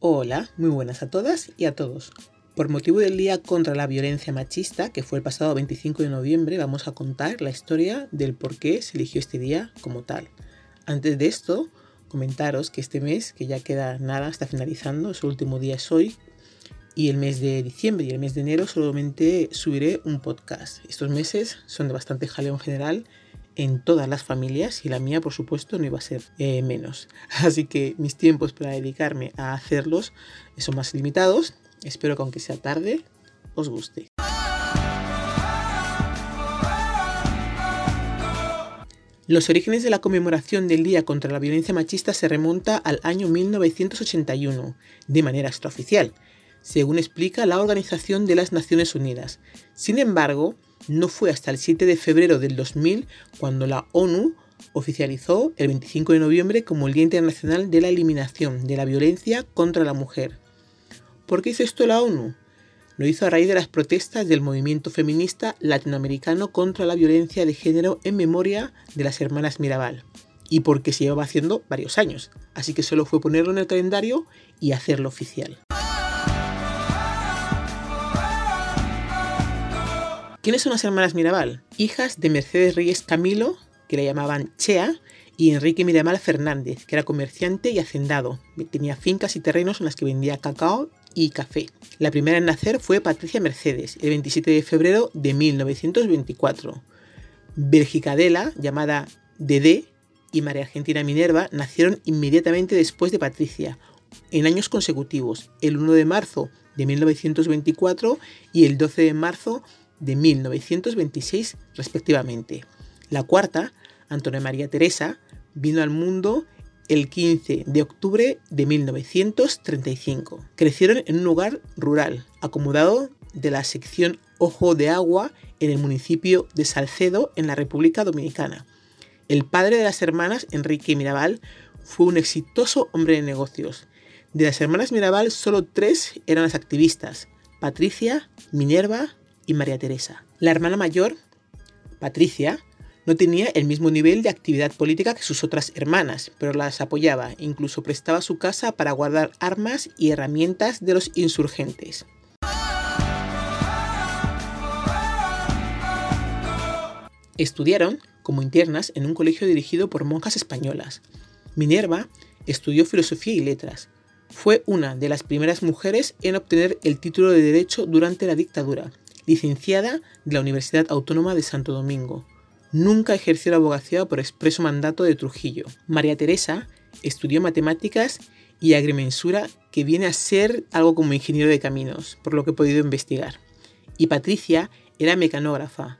Hola, muy buenas a todas y a todos. Por motivo del Día contra la Violencia Machista, que fue el pasado 25 de noviembre, vamos a contar la historia del por qué se eligió este día como tal. Antes de esto, comentaros que este mes, que ya queda nada, está finalizando, su último día es hoy, y el mes de diciembre y el mes de enero solamente subiré un podcast. Estos meses son de bastante jaleo en general en todas las familias y la mía por supuesto no iba a ser eh, menos. Así que mis tiempos para dedicarme a hacerlos son más limitados. Espero que aunque sea tarde os guste. Los orígenes de la conmemoración del Día contra la Violencia Machista se remonta al año 1981, de manera extraoficial, según explica la Organización de las Naciones Unidas. Sin embargo, no fue hasta el 7 de febrero del 2000 cuando la ONU oficializó el 25 de noviembre como el Día Internacional de la Eliminación de la Violencia contra la Mujer. ¿Por qué hizo esto la ONU? Lo hizo a raíz de las protestas del movimiento feminista latinoamericano contra la violencia de género en memoria de las hermanas Mirabal. Y porque se llevaba haciendo varios años. Así que solo fue ponerlo en el calendario y hacerlo oficial. ¿Quiénes son las hermanas Mirabal? Hijas de Mercedes Reyes Camilo, que la llamaban Chea, y Enrique Mirabal Fernández, que era comerciante y hacendado. Tenía fincas y terrenos en las que vendía cacao y café. La primera en nacer fue Patricia Mercedes, el 27 de febrero de 1924. Adela, llamada Dede, y María Argentina Minerva nacieron inmediatamente después de Patricia, en años consecutivos, el 1 de marzo de 1924 y el 12 de marzo de 1926 respectivamente. La cuarta, Antonia María Teresa, vino al mundo el 15 de octubre de 1935. Crecieron en un lugar rural, acomodado de la sección Ojo de Agua en el municipio de Salcedo, en la República Dominicana. El padre de las hermanas, Enrique Mirabal, fue un exitoso hombre de negocios. De las hermanas Mirabal, solo tres eran las activistas, Patricia, Minerva y María Teresa. La hermana mayor, Patricia, no tenía el mismo nivel de actividad política que sus otras hermanas, pero las apoyaba, incluso prestaba su casa para guardar armas y herramientas de los insurgentes. Estudiaron como internas en un colegio dirigido por monjas españolas. Minerva estudió filosofía y letras. Fue una de las primeras mujeres en obtener el título de Derecho durante la dictadura licenciada de la Universidad Autónoma de Santo Domingo. Nunca ejerció la abogacía por expreso mandato de Trujillo. María Teresa estudió matemáticas y agrimensura, que viene a ser algo como ingeniero de caminos, por lo que he podido investigar. Y Patricia era mecanógrafa.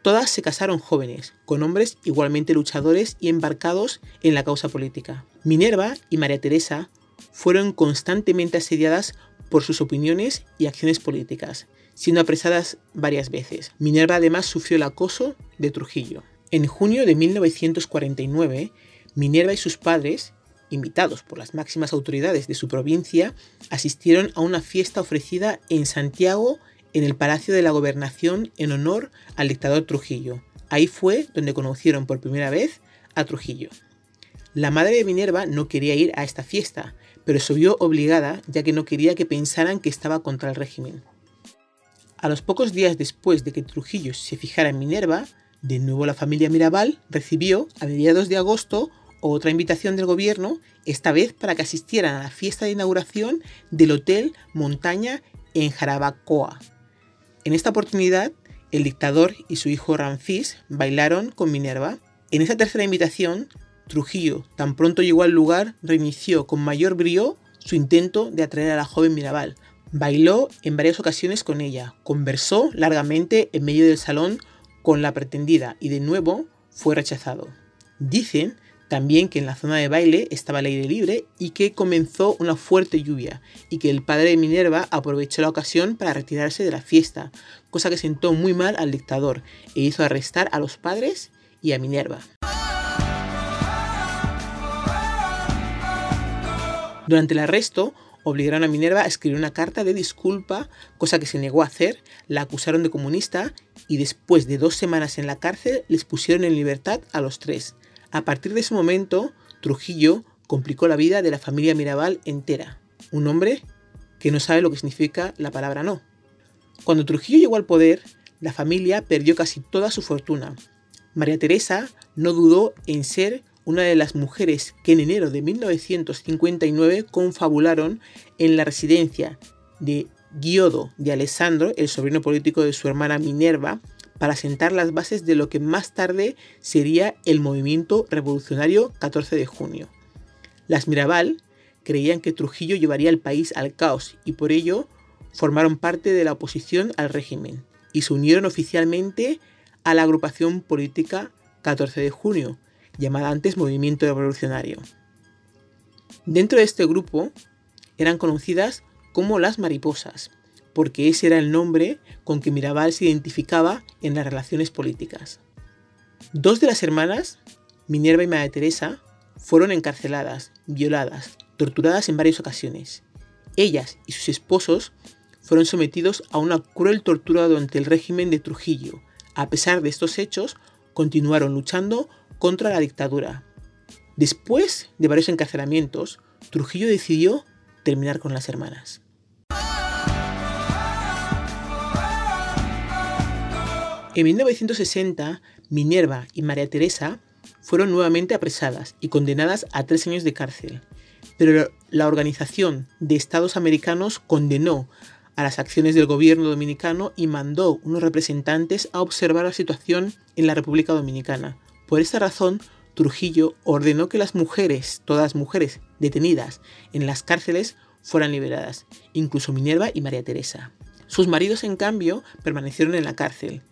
Todas se casaron jóvenes, con hombres igualmente luchadores y embarcados en la causa política. Minerva y María Teresa fueron constantemente asediadas por sus opiniones y acciones políticas, siendo apresadas varias veces. Minerva además sufrió el acoso de Trujillo. En junio de 1949, Minerva y sus padres, invitados por las máximas autoridades de su provincia, asistieron a una fiesta ofrecida en Santiago en el Palacio de la Gobernación en honor al dictador Trujillo. Ahí fue donde conocieron por primera vez a Trujillo. La madre de Minerva no quería ir a esta fiesta, pero se vio obligada ya que no quería que pensaran que estaba contra el régimen. A los pocos días después de que Trujillo se fijara en Minerva, de nuevo la familia Mirabal recibió, a mediados de agosto, otra invitación del gobierno, esta vez para que asistieran a la fiesta de inauguración del Hotel Montaña en Jarabacoa. En esta oportunidad, el dictador y su hijo Ramfis bailaron con Minerva. En esa tercera invitación, Trujillo, tan pronto llegó al lugar, reinició con mayor brío su intento de atraer a la joven Mirabal, Bailó en varias ocasiones con ella, conversó largamente en medio del salón con la pretendida y de nuevo fue rechazado. Dicen también que en la zona de baile estaba el aire libre y que comenzó una fuerte lluvia y que el padre de Minerva aprovechó la ocasión para retirarse de la fiesta, cosa que sentó muy mal al dictador e hizo arrestar a los padres y a Minerva. Durante el arresto, obligaron a Minerva a escribir una carta de disculpa, cosa que se negó a hacer, la acusaron de comunista y después de dos semanas en la cárcel les pusieron en libertad a los tres. A partir de ese momento, Trujillo complicó la vida de la familia Mirabal entera. un hombre que no sabe lo que significa la palabra no. Cuando Trujillo llegó al poder, la familia perdió casi toda su fortuna. María Teresa no dudó en ser una de las mujeres que en enero de 1959 confabularon en la residencia de Giodo de Alessandro, el sobrino político de su hermana Minerva, para sentar las bases de lo que más tarde sería el movimiento revolucionario 14 de junio. Las Mirabal creían que Trujillo llevaría el país al caos y por ello formaron parte de la oposición al régimen y se unieron oficialmente a la agrupación política 14 de junio, llamada antes Movimiento Revolucionario. Dentro de este grupo eran conocidas como las mariposas, porque ese era el nombre con que Mirabal se identificaba en las relaciones políticas. Dos de las hermanas, Minerva y María Teresa, fueron encarceladas, violadas, torturadas en varias ocasiones. Ellas y sus esposos fueron sometidos a una cruel tortura durante el régimen de Trujillo. A pesar de estos hechos, continuaron luchando contra la dictadura. Después de varios encarcelamientos, Trujillo decidió terminar con las hermanas. En 1960, Minerva y María Teresa fueron nuevamente apresadas y condenadas a tres años de cárcel, pero la Organización de Estados Americanos condenó a las acciones del gobierno dominicano y mandó unos representantes a observar la situación en la República Dominicana. Por esta razón, Trujillo ordenó que las mujeres, todas mujeres detenidas en las cárceles, fueran liberadas, incluso Minerva y María Teresa. Sus maridos, en cambio, permanecieron en la cárcel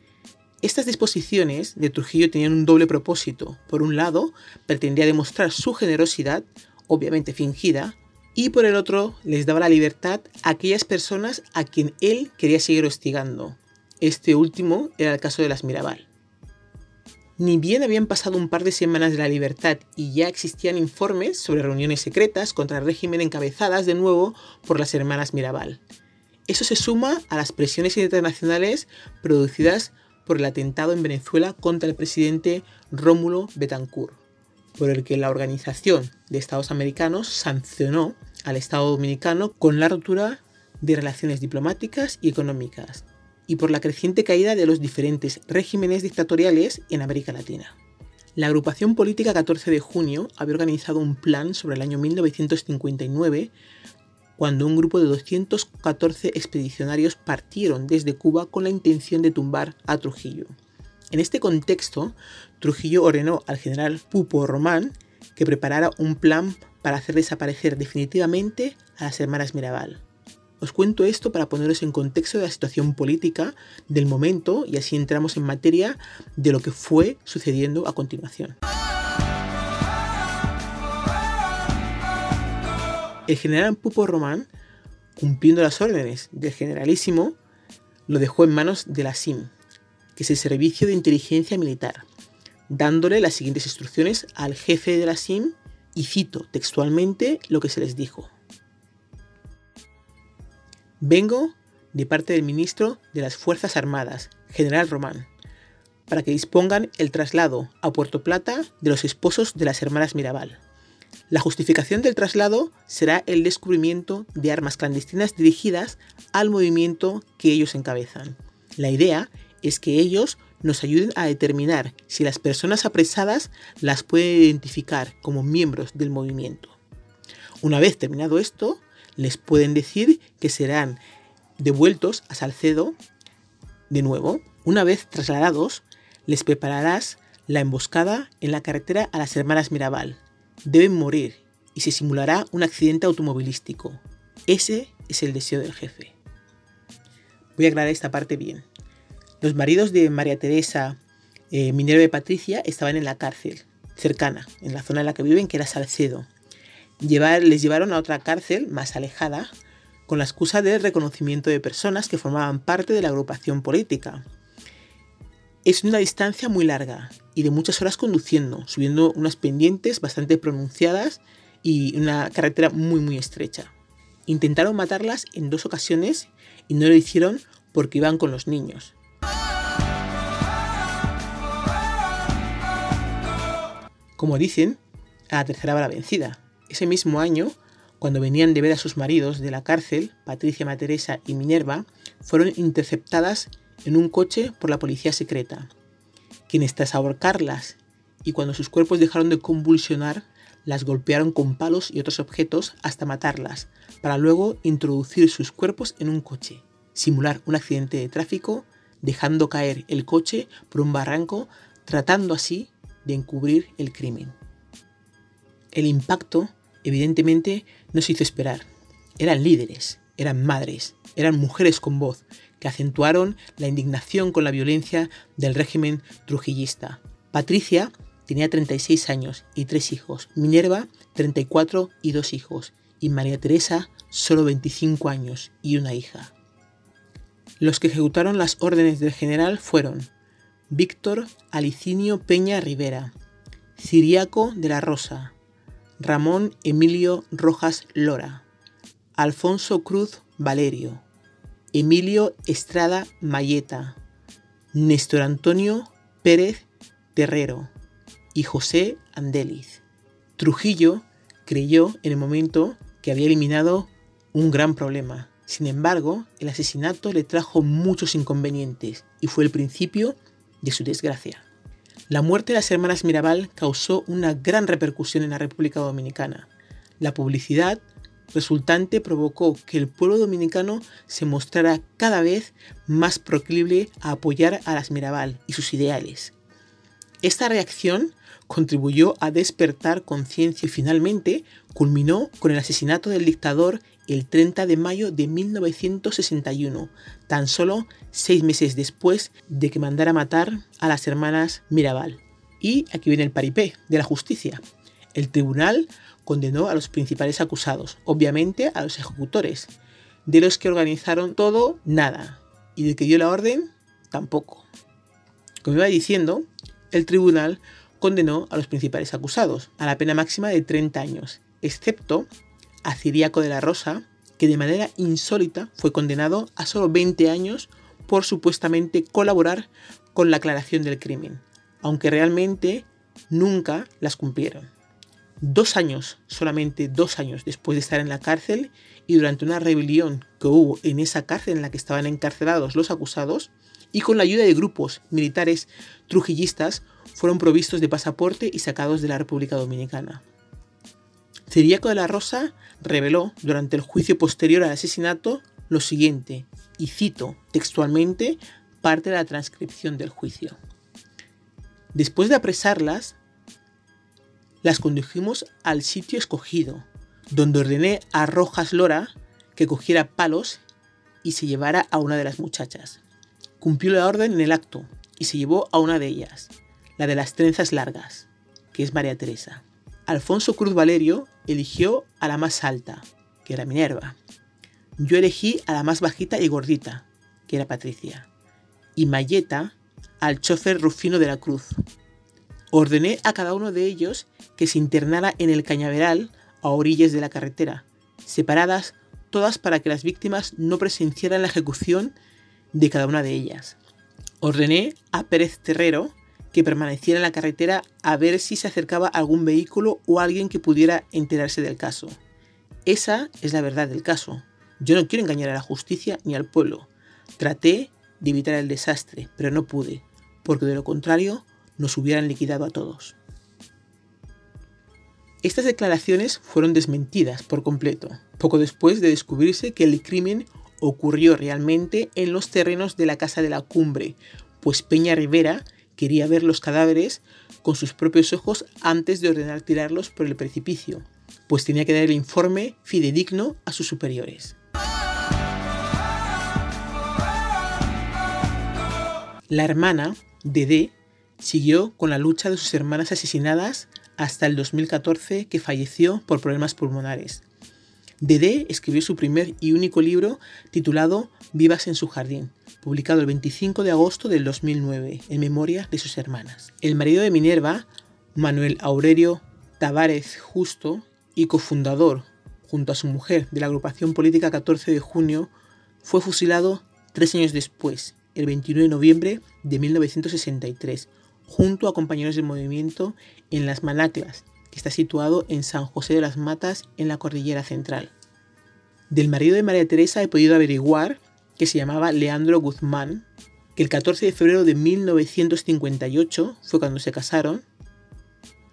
estas disposiciones de Trujillo tenían un doble propósito. Por un lado, pretendía demostrar su generosidad, obviamente fingida, y por el otro, les daba la libertad a aquellas personas a quien él quería seguir hostigando. Este último era el caso de las Mirabal. Ni bien habían pasado un par de semanas de la libertad y ya existían informes sobre reuniones secretas contra el régimen encabezadas de nuevo por las hermanas Mirabal. Eso se suma a las presiones internacionales producidas por el atentado en Venezuela contra el presidente Rómulo Betancourt, por el que la Organización de Estados Americanos sancionó al Estado Dominicano con la ruptura de relaciones diplomáticas y económicas, y por la creciente caída de los diferentes regímenes dictatoriales en América Latina. La agrupación política 14 de junio había organizado un plan sobre el año 1959 cuando un grupo de 214 expedicionarios partieron desde Cuba con la intención de tumbar a Trujillo. En este contexto, Trujillo ordenó al general Pupo Román que preparara un plan para hacer desaparecer definitivamente a las hermanas Mirabal. Os cuento esto para poneros en contexto de la situación política del momento y así entramos en materia de lo que fue sucediendo a continuación. El general Pupo Román, cumpliendo las órdenes del generalísimo, lo dejó en manos de la SIM, que es el Servicio de Inteligencia Militar, dándole las siguientes instrucciones al jefe de la SIM y cito textualmente lo que se les dijo. Vengo de parte del ministro de las Fuerzas Armadas, general Román, para que dispongan el traslado a Puerto Plata de los esposos de las hermanas Mirabal la justificación del traslado será el descubrimiento de armas clandestinas dirigidas al movimiento que ellos encabezan. La idea es que ellos nos ayuden a determinar si las personas apresadas las pueden identificar como miembros del movimiento. Una vez terminado esto, les pueden decir que serán devueltos a Salcedo de nuevo. Una vez trasladados, les prepararás la emboscada en la carretera a las hermanas Mirabal, deben morir y se simulará un accidente automovilístico. Ese es el deseo del jefe. Voy a aclarar esta parte bien. Los maridos de María Teresa, eh, Minerva y Patricia estaban en la cárcel, cercana, en la zona en la que viven, que era Salcedo. les llevaron a otra cárcel más alejada con la excusa del reconocimiento de personas que formaban parte de la agrupación política. Es una distancia muy larga y de muchas horas conduciendo, subiendo unas pendientes bastante pronunciadas y una carretera muy muy estrecha. Intentaron matarlas en dos ocasiones y no lo hicieron porque iban con los niños. Como dicen, a la tercera va la vencida. Ese mismo año, Cuando venían de ver a sus maridos de la cárcel, Patricia Materesa y Minerva, fueron interceptadas en un coche por la policía secreta, quienes tras ahorcarlas y cuando sus cuerpos dejaron de convulsionar, las golpearon con palos y otros objetos hasta matarlas, para luego introducir sus cuerpos en un coche, simular un accidente de tráfico, dejando caer el coche por un barranco, tratando así de encubrir el crimen. El impacto, evidentemente, no se hizo esperar. Eran líderes, eran madres, eran mujeres con voz, que acentuaron la indignación con la violencia del régimen trujillista. Patricia tenía 36 años y tres hijos, Minerva 34 y dos hijos, y María Teresa solo 25 años y una hija. Los que ejecutaron las órdenes del general fueron Víctor Alicinio Peña Rivera, Ciriaco de la Rosa, Ramón Emilio Rojas Lora, Alfonso Cruz Valerio, Emilio Estrada Mayeta, Néstor Antonio Pérez Terrero, y José Andeliz. Trujillo creyó en el momento que había eliminado un gran problema. Sin embargo, el asesinato le trajo muchos inconvenientes y fue el principio su desgracia. La muerte de las hermanas Mirabal causó una gran repercusión en la República Dominicana. La publicidad resultante provocó que el pueblo dominicano se mostrara cada vez más proclive a apoyar a las Mirabal y sus ideales. Esta reacción contribuyó a despertar conciencia y finalmente culminó con el asesinato del dictador el 30 de mayo de 1961, tan solo seis meses después de que mandara matar a las hermanas Mirabal. Y aquí viene el paripé de la justicia. El tribunal condenó a los principales acusados, obviamente a los ejecutores, de los que organizaron todo, nada, y de que dio la orden, tampoco. Como iba diciendo, el tribunal condenó a los principales acusados a la pena máxima de 30 años, excepto a Ciriaco de la Rosa, que de manera insólita fue condenado a solo 20 años por supuestamente colaborar con la aclaración del crimen, aunque realmente nunca las cumplieron. Dos años, solamente dos años después de estar en la cárcel y durante una rebelión que hubo en esa cárcel en la que estaban encarcelados los acusados, y con la ayuda de grupos militares trujillistas, fueron provistos de pasaporte y sacados de la República Dominicana. Ciriaco de la Rosa reveló durante el juicio posterior al asesinato lo siguiente, y cito textualmente parte de la transcripción del juicio. Después de apresarlas, las condujimos al sitio escogido, donde ordené a Rojas Lora que cogiera palos y se llevara a una de las muchachas. Cumplió la orden en el acto y se llevó a una de ellas, la de las trenzas largas, que es María Teresa. Alfonso Cruz Valerio eligió a la más alta, que era Minerva. Yo elegí a la más bajita y gordita, que era Patricia. Y Mayeta al chofer Rufino de la Cruz. Ordené a cada uno de ellos que se internara en el cañaveral a orillas de la carretera, separadas todas para que las víctimas no presenciaran la ejecución de cada una de ellas. Ordené a Pérez Terrero que permaneciera en la carretera a ver si se acercaba algún vehículo o alguien que pudiera enterarse del caso. Esa es la verdad del caso. Yo no quiero engañar a la justicia ni al pueblo. Traté de evitar el desastre, pero no pude, porque de lo contrario nos hubieran liquidado a todos. Estas declaraciones fueron desmentidas por completo, poco después de descubrirse que el crimen ocurrió realmente en los terrenos de la Casa de la Cumbre, pues Peña Rivera quería ver los cadáveres con sus propios ojos antes de ordenar tirarlos por el precipicio, pues tenía que dar el informe fidedigno a sus superiores. La hermana, Dede, siguió con la lucha de sus hermanas asesinadas hasta el 2014 que falleció por problemas pulmonares. Dede escribió su primer y único libro titulado Vivas en su jardín, publicado el 25 de agosto del 2009, en memoria de sus hermanas. El marido de Minerva, Manuel Aurelio Tavares Justo, y cofundador, junto a su mujer, de la agrupación política 14 de junio, fue fusilado tres años después, el 29 de noviembre de 1963, junto a compañeros del movimiento en las Manaclas, que está situado en San José de las Matas, en la Cordillera Central. Del marido de María Teresa he podido averiguar que se llamaba Leandro Guzmán, que el 14 de febrero de 1958 fue cuando se casaron,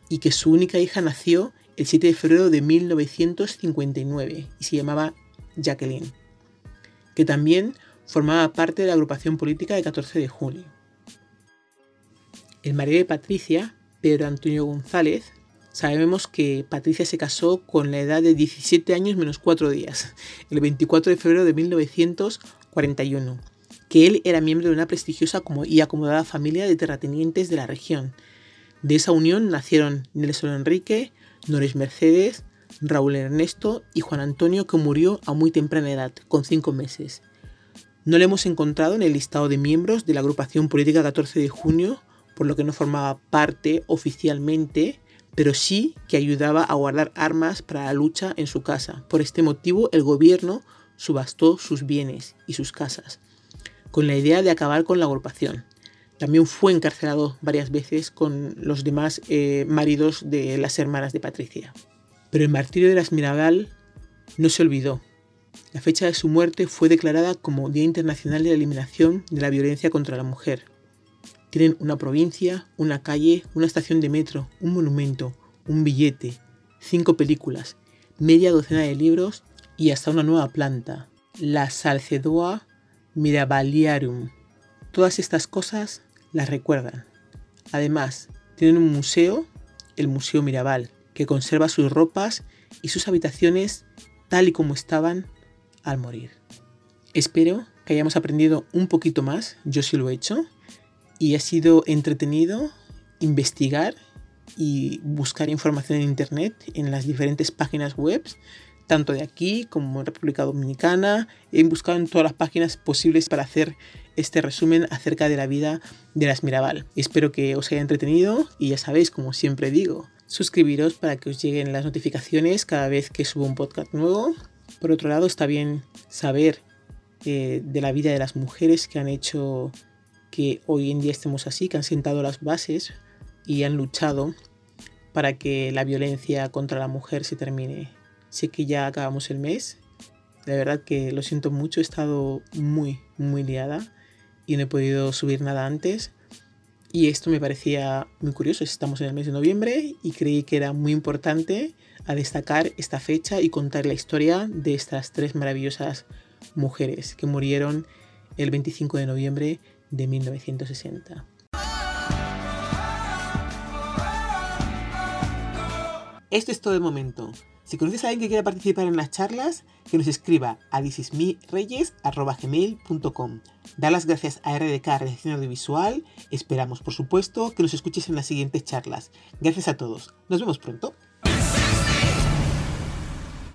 y que su única hija nació el 7 de febrero de 1959 y se llamaba Jacqueline, que también formaba parte de la agrupación política de 14 de junio. El marido de Patricia, Pedro Antonio González, sabemos que Patricia se casó con la edad de 17 años menos 4 días, el 24 de febrero de 1941, que él era miembro de una prestigiosa y acomodada familia de terratenientes de la región. De esa unión nacieron Nelson Enrique, Nores Mercedes, Raúl Ernesto y Juan Antonio, que murió a muy temprana edad, con 5 meses. No le hemos encontrado en el listado de miembros de la agrupación política 14 de junio, por lo que no formaba parte oficialmente, pero sí que ayudaba a guardar armas para la lucha en su casa. Por este motivo, el gobierno subastó sus bienes y sus casas, con la idea de acabar con la agrupación. También fue encarcelado varias veces con los demás eh, maridos de las hermanas de Patricia. Pero el martirio de las Mirabal no se olvidó la fecha de su muerte fue declarada como Día Internacional de la Eliminación de la Violencia contra la Mujer. Tienen una provincia, una calle, una estación de metro, un monumento, un billete, cinco películas, media docena de libros y hasta una nueva planta, la Salcedoa Mirabaliarum. Todas estas cosas las recuerdan. Además, tienen un museo, el Museo Mirabal, que conserva sus ropas y sus habitaciones tal y como estaban al morir. Espero que hayamos aprendido un poquito más, yo sí lo he hecho, y ha sido entretenido investigar y buscar información en Internet en las diferentes páginas web, tanto de aquí como en República Dominicana. He buscado en todas las páginas posibles para hacer este resumen acerca de la vida de las Mirabal. Espero que os haya entretenido y ya sabéis, como siempre digo, suscribiros para que os lleguen las notificaciones cada vez que subo un podcast nuevo por otro lado, está bien saber eh, de la vida de las mujeres que han hecho que hoy en día estemos así, que han sentado las bases y han luchado para que la violencia contra la mujer se termine. Sé que ya acabamos el mes, de verdad que lo siento mucho, he estado muy, muy liada y no he podido subir nada antes. Y esto me parecía muy curioso, estamos en el mes de noviembre y creí que era muy importante a destacar esta fecha y contar la historia de estas tres maravillosas mujeres que murieron el 25 de noviembre de 1960. Esto es todo el momento. Si conoces a alguien que quiera participar en las charlas, que nos escriba a thisismireyes.com. Da las gracias a RDK Realización Audiovisual. Esperamos, por supuesto, que nos escuches en las siguientes charlas. Gracias a todos. Nos vemos pronto.